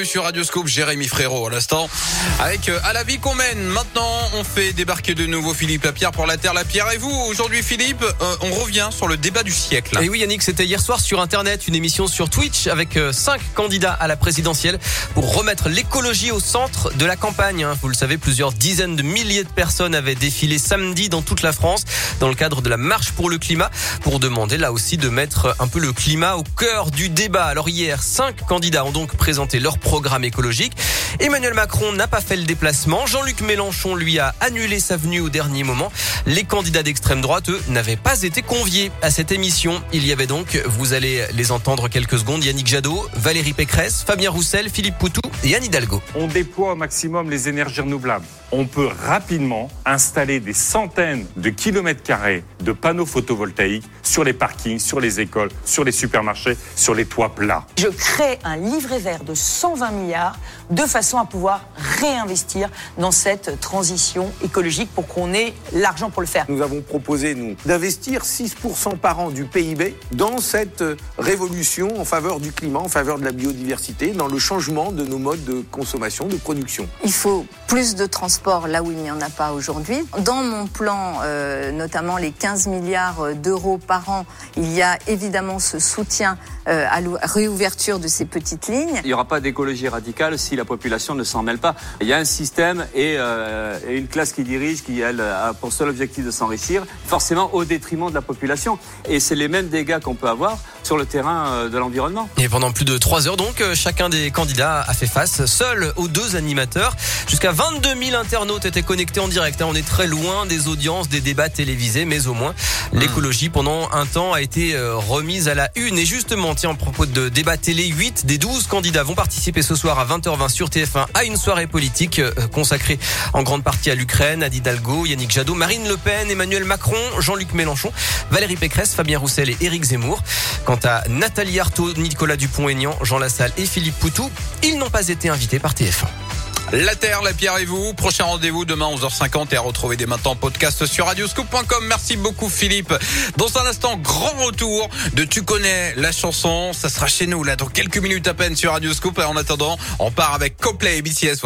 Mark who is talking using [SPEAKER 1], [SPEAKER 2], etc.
[SPEAKER 1] bienvenue sur Radio Scoop, Jérémy Frérot à l'instant. Avec euh, à la vie qu'on mène. Maintenant, on fait débarquer de nouveau Philippe Lapierre pour la Terre Lapierre. Et vous, aujourd'hui Philippe, euh, on revient sur le débat du siècle.
[SPEAKER 2] Et oui Yannick, c'était hier soir sur Internet, une émission sur Twitch avec euh, cinq candidats à la présidentielle pour remettre l'écologie au centre de la campagne. hein. Vous le savez, plusieurs dizaines de milliers de personnes avaient défilé samedi dans toute la France dans le cadre de la marche pour le climat pour demander là aussi de mettre un peu le climat au cœur du débat. Alors hier, cinq candidats ont donc présenté leur programme écologique. Emmanuel Macron n'a pas fait le déplacement. Jean-Luc Mélenchon lui a annulé sa venue au dernier moment. Les candidats d'extrême droite, eux, n'avaient pas été conviés à cette émission. Il y avait donc, vous allez les entendre quelques secondes, Yannick Jadot, Valérie Pécresse, Fabien Roussel, Philippe Poutou et Anne Hidalgo.
[SPEAKER 3] on déploie au maximum les énergies renouvelables. On peut rapidement installer des centaines de kilomètres carrés de panneaux photovoltaïques sur les parkings, sur les écoles, sur les supermarchés, sur les toits plats.
[SPEAKER 4] Je crée un livret vert de 120 milliards de façon à pouvoir réinvestir dans cette transition écologique pour qu'on ait l'argent pour le faire.
[SPEAKER 5] Nous avons proposé, nous, d'investir 6% par an du PIB dans cette euh, révolution en faveur du climat, en faveur de la biodiversité, dans le changement de nos modes de consommation, de production.
[SPEAKER 6] Il faut plus de transport là où il n'y en a pas aujourd'hui. Dans mon plan, euh, notamment les 15 milliards d'euros par an, il y a évidemment ce soutien euh, à la réouverture de ces petites lignes.
[SPEAKER 7] Il n'y aura pas d'écologie radicale si la population ne s'en mêle pas. Il y a un système et, euh, et une classe qui dirige qui, elle, a pour seul objectif de s'enrichir, forcément au détriment de la population. Et c'est les mêmes dégâts qu'on peut avoir sur le terrain euh, de l'environnement.
[SPEAKER 2] Et pendant plus de trois heures, donc, euh, chacun des candidats a fait face seul aux deux animateurs. Jusqu'à 22 000 internautes étaient connectés en direct. hein. On est très loin des audiences, des débats télévisés, mais au moins, l'écologie, pendant un temps, a été euh, remise à la une. Et justement, tiens, en propos de débat télé, 8 des 12 candidats vont participer ce soir à 20h20 sur TF1 à une soirée politique consacrée en grande partie à l'Ukraine, à Hidalgo, Yannick Jadot, Marine Le Pen, Emmanuel Macron, Jean-Luc Mélenchon, Valérie Pécresse, Fabien Roussel et Éric Zemmour. Quant à Nathalie Arthaud, Nicolas Dupont-Aignan, Jean Lassalle et Philippe Poutou, ils n'ont pas été invités par TF1.
[SPEAKER 1] La Terre, la Pierre et vous. Prochain rendez-vous demain 11h50 et à retrouver dès maintenant en podcast sur radioscoop.com. Merci beaucoup Philippe. Dans un instant, grand retour de Tu connais la chanson. Ça sera chez nous là dans quelques minutes à peine sur Radioscoop. Et en attendant, on part avec Coplay et BTS.